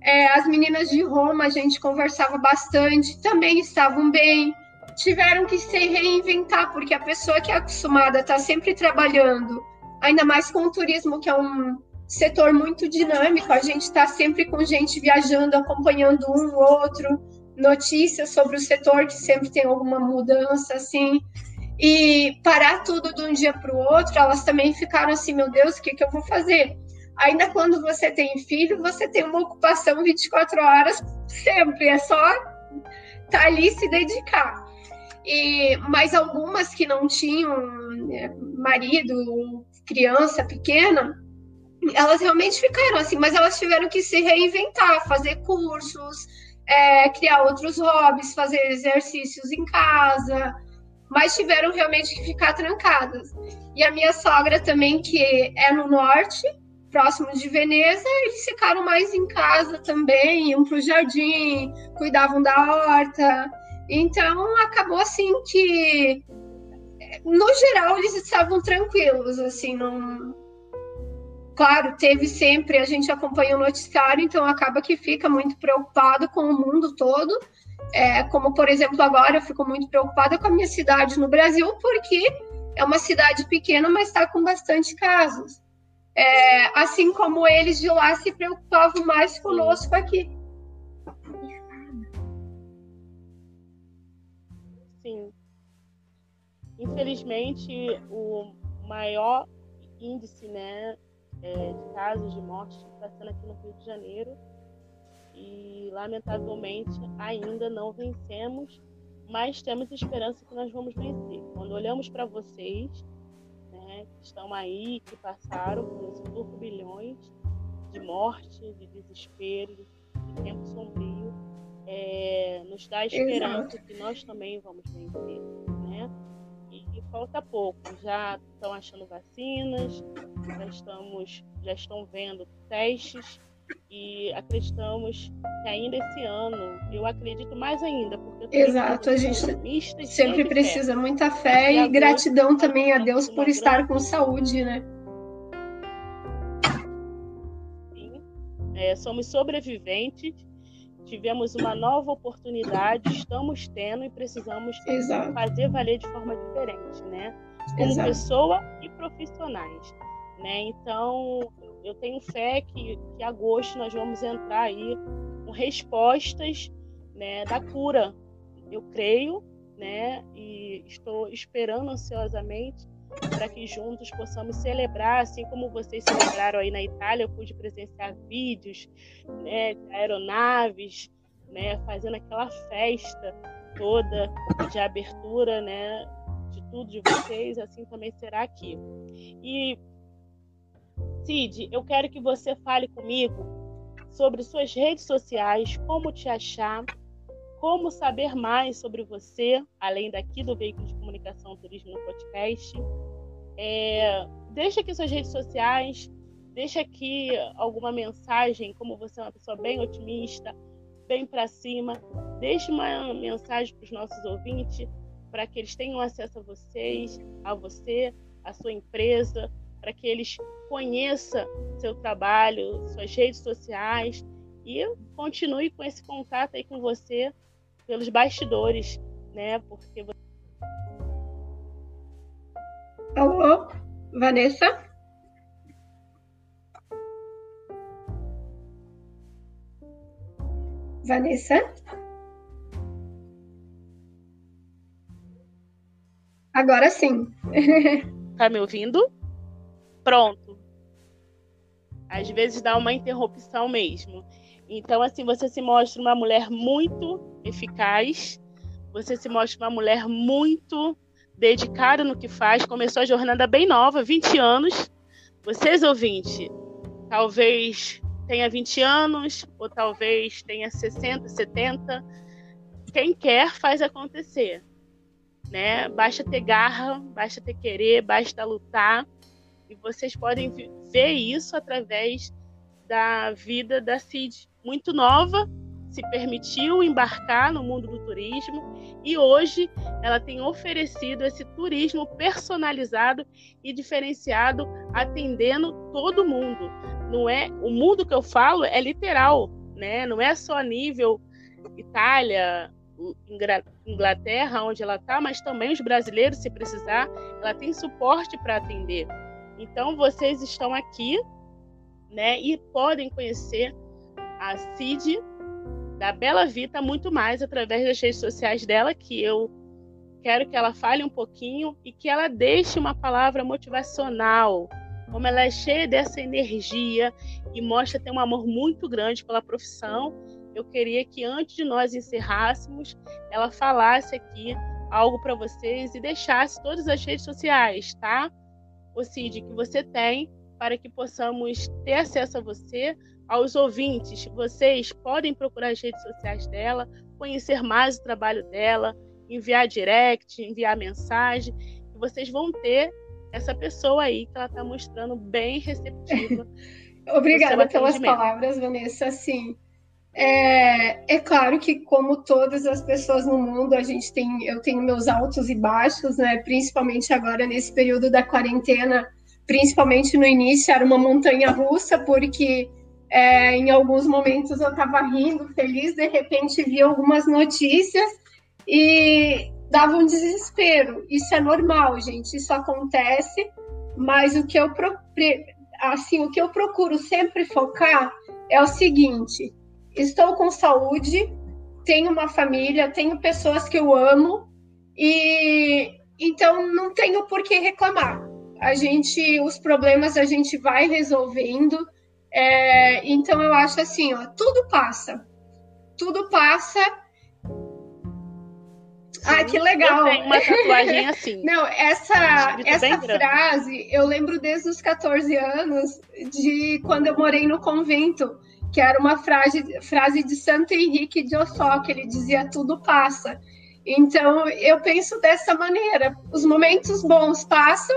É, as meninas de Roma, a gente conversava bastante, também estavam bem. Tiveram que se reinventar, porque a pessoa que é acostumada a estar sempre trabalhando, ainda mais com o turismo, que é um, setor muito dinâmico, a gente está sempre com gente viajando, acompanhando um outro, notícias sobre o setor que sempre tem alguma mudança, assim. E parar tudo de um dia para o outro, elas também ficaram assim, meu Deus, o que, que eu vou fazer? Ainda quando você tem filho, você tem uma ocupação 24 horas sempre, é só estar tá ali se dedicar. E, mas algumas que não tinham né, marido, criança pequena, elas realmente ficaram assim, mas elas tiveram que se reinventar, fazer cursos, é, criar outros hobbies, fazer exercícios em casa, mas tiveram realmente que ficar trancadas. E a minha sogra também, que é no norte, próximo de Veneza, eles ficaram mais em casa também, iam para o jardim, cuidavam da horta. Então acabou assim que, no geral, eles estavam tranquilos, assim, não Claro, teve sempre, a gente acompanha o noticiário, então acaba que fica muito preocupado com o mundo todo, É, como, por exemplo, agora eu fico muito preocupada com a minha cidade no Brasil, porque é uma cidade pequena, mas está com bastante casos. É, assim como eles de lá se preocupavam mais conosco aqui. Sim. Infelizmente, o maior índice né, é, de casos de morte está sendo aqui no Rio de Janeiro. E, lamentavelmente, ainda não vencemos, mas temos esperança que nós vamos vencer. Quando olhamos para vocês, né, que estão aí, que passaram por esses turbilhões de morte, de desespero, de tempo sombrio, é, nos dá esperança Exato. que nós também vamos vencer, né? E, e, falta pouco, já estão achando vacinas, já estamos, já estão vendo testes e acreditamos que ainda esse ano, eu acredito mais ainda, porque Exato, a gente sempre precisa fé. muita fé e, e gratidão também a Deus por estar com saúde, né? Sim. É, somos sobreviventes, tivemos uma nova oportunidade, estamos tendo e precisamos Exato. fazer valer de forma diferente, né? Como Exato. pessoa e profissionais, né? Então, eu tenho fé que, que agosto nós vamos entrar aí com respostas né, da cura. Eu creio, né, e estou esperando ansiosamente para que juntos possamos celebrar, assim como vocês celebraram aí na Itália, eu pude presenciar vídeos, né, aeronaves, né, fazendo aquela festa toda de abertura, né, de tudo de vocês, assim também será aqui. E Cid, eu quero que você fale comigo sobre suas redes sociais, como te achar, como saber mais sobre você, além daqui do Veículo de Comunicação Turismo no podcast. É, deixa aqui suas redes sociais, deixa aqui alguma mensagem, como você é uma pessoa bem otimista, bem para cima. Deixe uma mensagem para os nossos ouvintes, para que eles tenham acesso a vocês, a você, a sua empresa, para que eles conheçam seu trabalho, suas redes sociais e continue com esse contato aí com você pelos bastidores, né? Porque Alô, Vanessa? Vanessa? Agora sim. tá me ouvindo? Pronto. Às vezes dá uma interrupção mesmo. Então, assim, você se mostra uma mulher muito eficaz, você se mostra uma mulher muito dedicada no que faz. Começou a jornada bem nova, 20 anos. Vocês, ouvintes, talvez tenha 20 anos, ou talvez tenha 60, 70. Quem quer faz acontecer. Né? Basta ter garra, basta ter querer, basta lutar. E vocês podem ver isso através da vida da Cid, muito nova, se permitiu embarcar no mundo do turismo e hoje ela tem oferecido esse turismo personalizado e diferenciado, atendendo todo mundo. Não é o mundo que eu falo é literal, né? Não é só nível Itália, Inglaterra, onde ela está, mas também os brasileiros, se precisar, ela tem suporte para atender. Então vocês estão aqui, né, e podem conhecer a Cid da Bela Vita muito mais através das redes sociais dela, que eu quero que ela fale um pouquinho e que ela deixe uma palavra motivacional. Como ela é cheia dessa energia e mostra ter um amor muito grande pela profissão, eu queria que antes de nós encerrássemos, ela falasse aqui algo para vocês e deixasse todas as redes sociais, tá? O CID que você tem para que possamos ter acesso a você, aos ouvintes. Vocês podem procurar as redes sociais dela, conhecer mais o trabalho dela, enviar direct, enviar mensagem, e vocês vão ter essa pessoa aí que ela está mostrando bem receptiva. Obrigada pelas palavras, Vanessa. Sim, é, é, claro que, como todas as pessoas no mundo, a gente tem, eu tenho meus altos e baixos, né? Principalmente agora nesse período da quarentena, principalmente no início era uma montanha russa, porque É, em alguns momentos eu estava rindo, feliz, de repente vi algumas notícias e dava um desespero. Isso é normal, gente, isso acontece, mas o que eu assim, o que eu procuro sempre focar é o seguinte: estou com saúde, tenho uma família, tenho pessoas que eu amo e então não tenho por que reclamar. A gente, os problemas a gente vai resolvendo. É, então eu acho assim, ó, tudo passa, tudo passa ah, que legal. Eu tenho uma tatuagem assim. Não, essa, essa frase eu lembro desde os 14 anos, de quando eu morei no convento, que era uma frase, frase de Santo Henrique de Ossó, que ele dizia: tudo passa. Então, eu penso dessa maneira. Os momentos bons passam,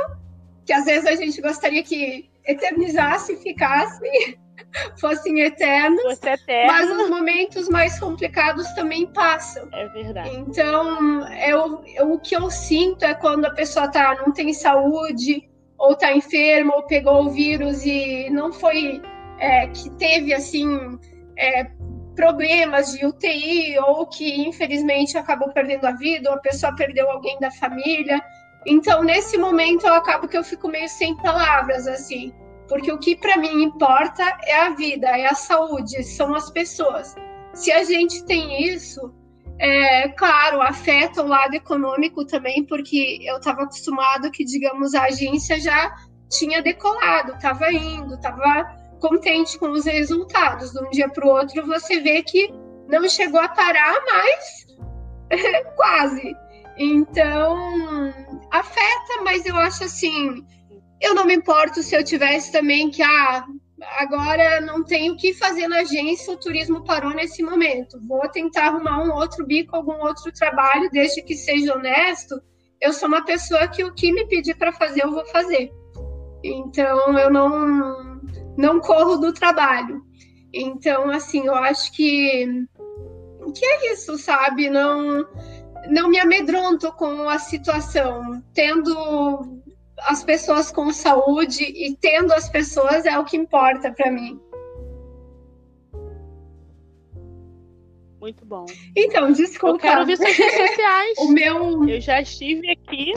que às vezes a gente gostaria que eternizasse ficasse, fossem eternos. Fosse eterno. Mas os momentos mais complicados também passam. É verdade. Então, eu, eu, o que eu sinto é quando a pessoa tá, não tem saúde, ou tá enferma, ou pegou o vírus e não foi. É, que teve, assim. É, problemas de UTI ou que infelizmente acabou perdendo a vida ou a pessoa perdeu alguém da família. Então, nesse momento, eu acabo que eu fico meio sem palavras, assim porque o que para mim importa é a vida, é a saúde, são as pessoas. Se a gente tem isso, é claro, afeta o lado econômico também, porque eu estava acostumado que, digamos, a agência já tinha decolado, estava indo, estava contente com os resultados. De um dia para o outro, você vê que não chegou a parar, mas quase. Então, afeta, mas eu acho assim eu não me importo se eu tivesse também que, ah, agora não tenho o que fazer na agência, o turismo parou nesse momento. Vou tentar arrumar um outro bico, algum outro trabalho, desde que seja honesto. Eu sou uma pessoa que o que me pedir para fazer, eu vou fazer. Então, eu não, não corro do trabalho. Então, assim, eu acho que, que é isso, sabe? Não, não me amedronto com a situação. Tendo as pessoas com saúde e tendo as pessoas é o que importa para mim. Muito bom. Então, desculpa. Eu quero ver suas redes sociais. o meu. Eu já estive aqui.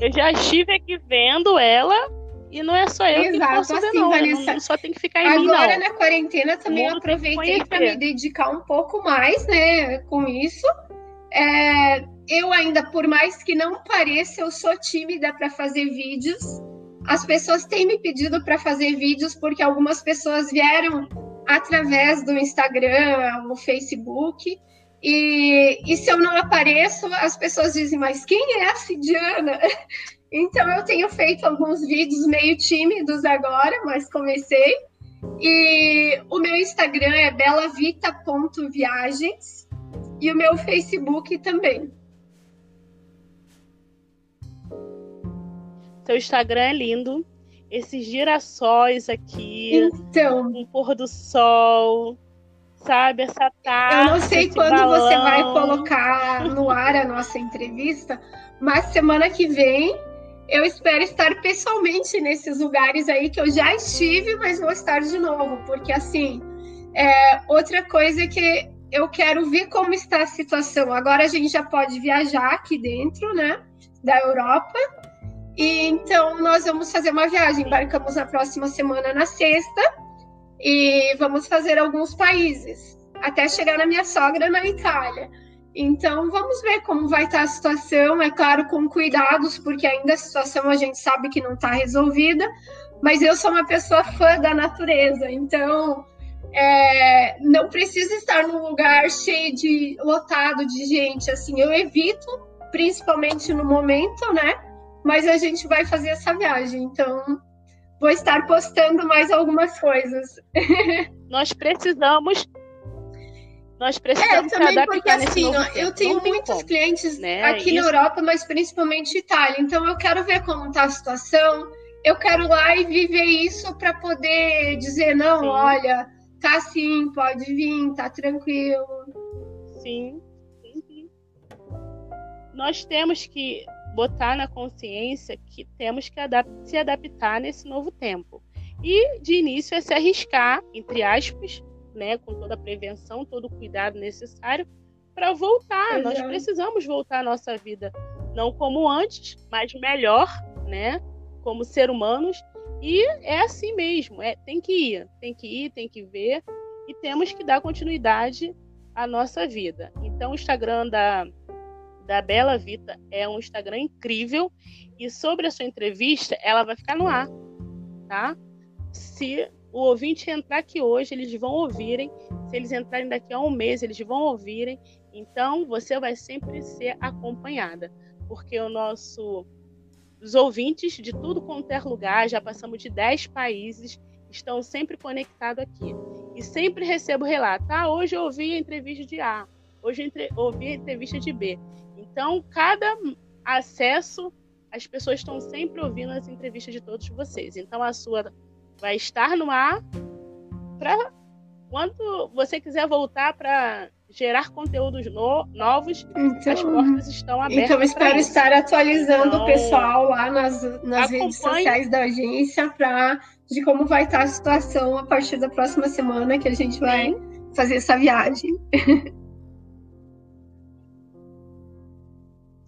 Eu já estive aqui vendo ela. E não é só eu Exato, que posso assim, ver, não. Vanessa, não. Só tem que ficar em Agora, mim. Agora, na quarentena, também eu aproveitei para me dedicar um pouco mais, né, com isso. É, eu ainda, por mais que não pareça, eu sou tímida para fazer vídeos. As pessoas têm me pedido para fazer vídeos porque algumas pessoas vieram através do Instagram, o Facebook. E, e se eu não apareço, as pessoas dizem, mas quem é a Cidiana? Então eu tenho feito alguns vídeos meio tímidos agora, mas comecei. E o meu Instagram é belavita.viagens e o meu Facebook também. Seu Instagram é lindo. Esses girassóis aqui. Então. Um pôr do sol. Sabe? Essa tarde. Eu não sei quando balão. você vai colocar no ar a nossa entrevista, mas semana que vem eu espero estar pessoalmente nesses lugares aí que eu já estive, mas vou estar de novo, porque assim, é, outra coisa que eu quero ver como está a situação. Agora a gente já pode viajar aqui dentro, né, da Europa. E então nós vamos fazer uma viagem. Embarcamos na próxima semana, na sexta, e vamos fazer alguns países, até chegar na minha sogra na Itália. Então vamos ver como vai estar a situação. É claro, com cuidados, porque ainda a situação a gente sabe que não está resolvida. Mas eu sou uma pessoa fã da natureza, então é, não precisa estar num lugar cheio de lotado de gente. Assim, eu evito, principalmente no momento, né? mas a gente vai fazer essa viagem, então vou estar postando mais algumas coisas. Nós precisamos nós precisamos é, também porque assim, ó, eu tenho muitos como, clientes né? aqui Isso. na Europa, mas principalmente Itália. Então eu quero ver como está a situação. Eu quero lá e viver isso para poder dizer não, Sim. olha, tá assim, pode vir, tá tranquilo. Sim. Sim, sim. Nós temos que botar na consciência que temos que adap se adaptar nesse novo tempo. E de início é se arriscar, entre aspas, né, com toda a prevenção, todo o cuidado necessário para voltar. Exato. Nós precisamos voltar à nossa vida, não como antes, mas melhor, né, como ser humanos. E é assim mesmo, é, tem que ir, tem que ir, tem que ver e temos que dar continuidade à nossa vida. Então, o Instagram da, da Bela Vita é um Instagram incrível e sobre a sua entrevista, ela vai ficar no ar, tá? Se o ouvinte entrar aqui hoje, eles vão ouvirem. Se eles entrarem daqui a um mês, eles vão ouvirem. Então, você vai sempre ser acompanhada, porque o nosso os ouvintes de tudo quanto é lugar, já passamos de 10 países, estão sempre conectados aqui. E sempre recebo relato. Ah, hoje eu ouvi a entrevista de A, hoje eu entre... ouvi a entrevista de B. Então, cada acesso, as pessoas estão sempre ouvindo as entrevistas de todos vocês. Então, a sua vai estar no ar para quando você quiser voltar para gerar conteúdos no, novos, então, as portas estão abertas. Então, espero estar atualizando então, o pessoal lá nas, nas redes sociais da agência para de como vai estar a situação a partir da próxima semana que a gente vai Sim. fazer essa viagem.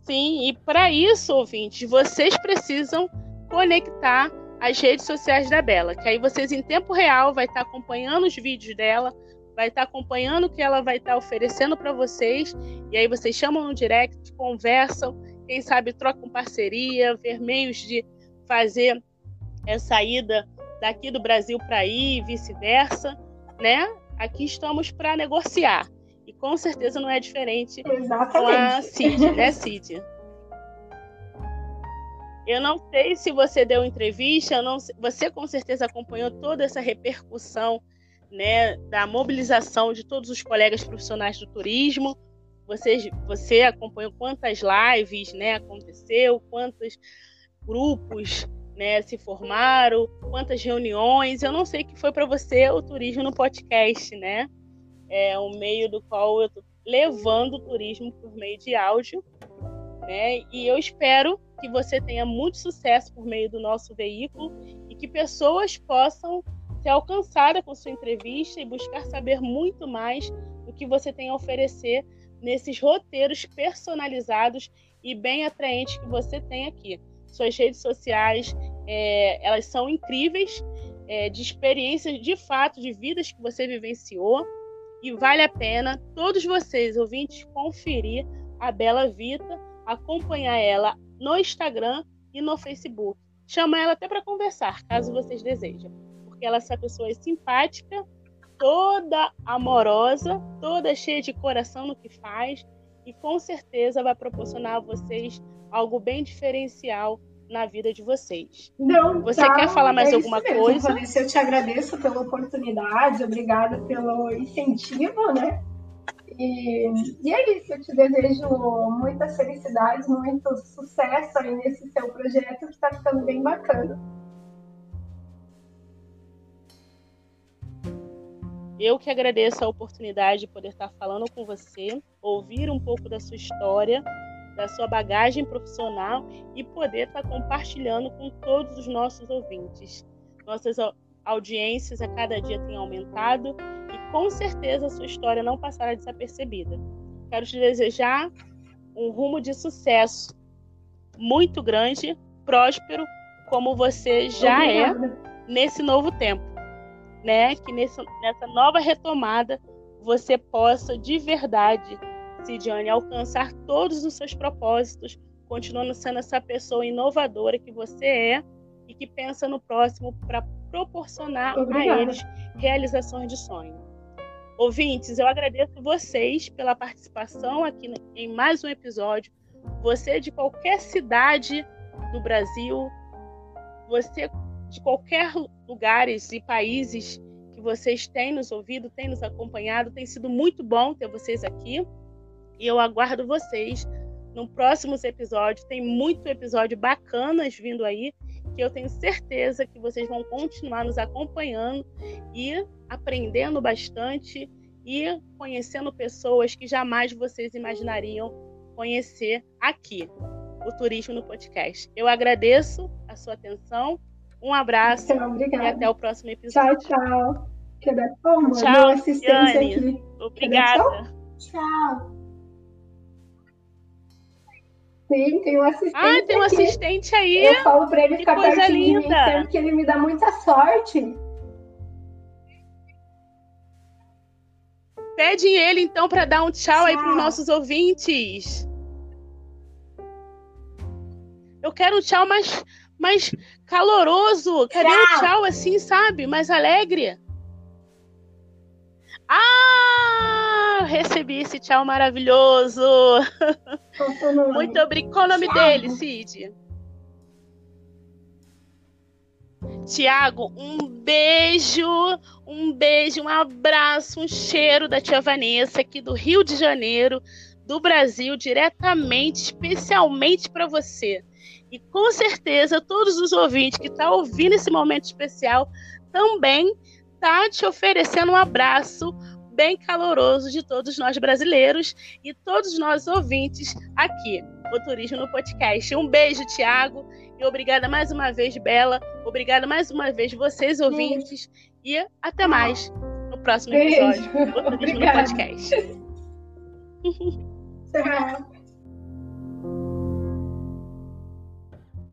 Sim, e para isso, ouvintes, vocês precisam conectar as redes sociais da Bela, que aí vocês em tempo real vai estar acompanhando os vídeos dela, vai estar acompanhando o que ela vai estar oferecendo para vocês, e aí vocês chamam no direct, conversam, quem sabe trocam parceria, ver meios de fazer essa ida daqui do Brasil para aí e vice-versa, né? Aqui estamos para negociar. E com certeza não é diferente Exatamente. com a Cid, né, Cid? Eu não sei se você deu entrevista, não, você com certeza acompanhou toda essa repercussão né, da mobilização de todos os colegas profissionais do turismo. Você, você acompanhou quantas lives né, aconteceu, quantos grupos né, se formaram, quantas reuniões. Eu não sei que foi para você o turismo no podcast, né? É um meio do qual eu estou levando o turismo por meio de áudio, né? E eu espero que você tenha muito sucesso por meio do nosso veículo e que pessoas possam ser alcançadas com sua entrevista e buscar saber muito mais do que você tem a oferecer nesses roteiros personalizados e bem atraentes que você tem aqui. Suas redes sociais, é, elas são incríveis, é, de experiências de fato, de vidas que você vivenciou. E vale a pena todos vocês, ouvintes, conferir a Bela Vita, acompanhar ela no Instagram e no Facebook. Chama ela até para conversar, caso vocês desejem. Porque ela é essa pessoa é simpática, toda amorosa, toda cheia de coração no que faz e com certeza vai proporcionar a vocês algo bem diferencial na vida de vocês. Não, Você tá, quer falar mais é alguma mesmo, coisa? Vanessa, eu te agradeço pela oportunidade, obrigada pelo incentivo, né? E, e é isso, eu te desejo muitas felicidades, muito sucesso aí nesse seu projeto que está ficando bem bacana. Eu que agradeço a oportunidade de poder estar falando com você, ouvir um pouco da sua história, da sua bagagem profissional e poder estar compartilhando com todos os nossos ouvintes. Nossas audiências a cada dia têm aumentado com certeza a sua história não passará desapercebida. Quero te desejar um rumo de sucesso muito grande, próspero, como você já é Obrigada. é nesse novo tempo, né? Que nesse, nessa nova retomada você possa de verdade Cidiane, alcançar todos os seus propósitos, continuando sendo essa pessoa inovadora que você é e que pensa no próximo para proporcionar Obrigada. a eles realizações de sonho. Ouvintes, eu agradeço vocês pela participação aqui em mais um episódio. Você de qualquer cidade do Brasil, você de qualquer lugares e países que vocês têm nos ouvido, têm nos acompanhado, tem sido muito bom ter vocês aqui. E eu aguardo vocês no próximos episódios. Tem muito episódio bacanas vindo aí, que eu tenho certeza que vocês vão continuar nos acompanhando e aprendendo bastante e conhecendo pessoas que jamais vocês imaginariam conhecer aqui, o Turismo no Podcast. Eu agradeço a sua atenção, Um abraço Tchau, e até o próximo episódio. Tchau, tchau. Oh, tchau, Yane. aqui. Obrigada. Tchau. Sim, tem um assistente. Ah, tem um aqui. assistente aí. Eu falo pra ele que ficar linda. de mim sempre que ele me dá muita sorte. Pede ele então para dar um tchau, Tchau. aí para os nossos ouvintes. Eu quero um tchau mais, mais caloroso. Cadê Tchau. tchau assim, sabe? Mais alegre. Ah! Recebi esse tchau maravilhoso. Muito obrigado. Qual o nome Thiago. dele, Cid? Tiago, um beijo, um beijo, um abraço, um cheiro da tia Vanessa aqui do Rio de Janeiro, do Brasil, diretamente, especialmente para você. E com certeza todos os ouvintes que estão ouvindo esse momento especial também tá te oferecendo um abraço bem caloroso de todos nós brasileiros e todos nós ouvintes aqui, o Turismo no Podcast. Um beijo, Tiago, e obrigada mais uma vez, Bela. Obrigada mais uma vez, vocês ouvintes. E até mais no próximo episódio do Turismo no. Podcast. Tchau.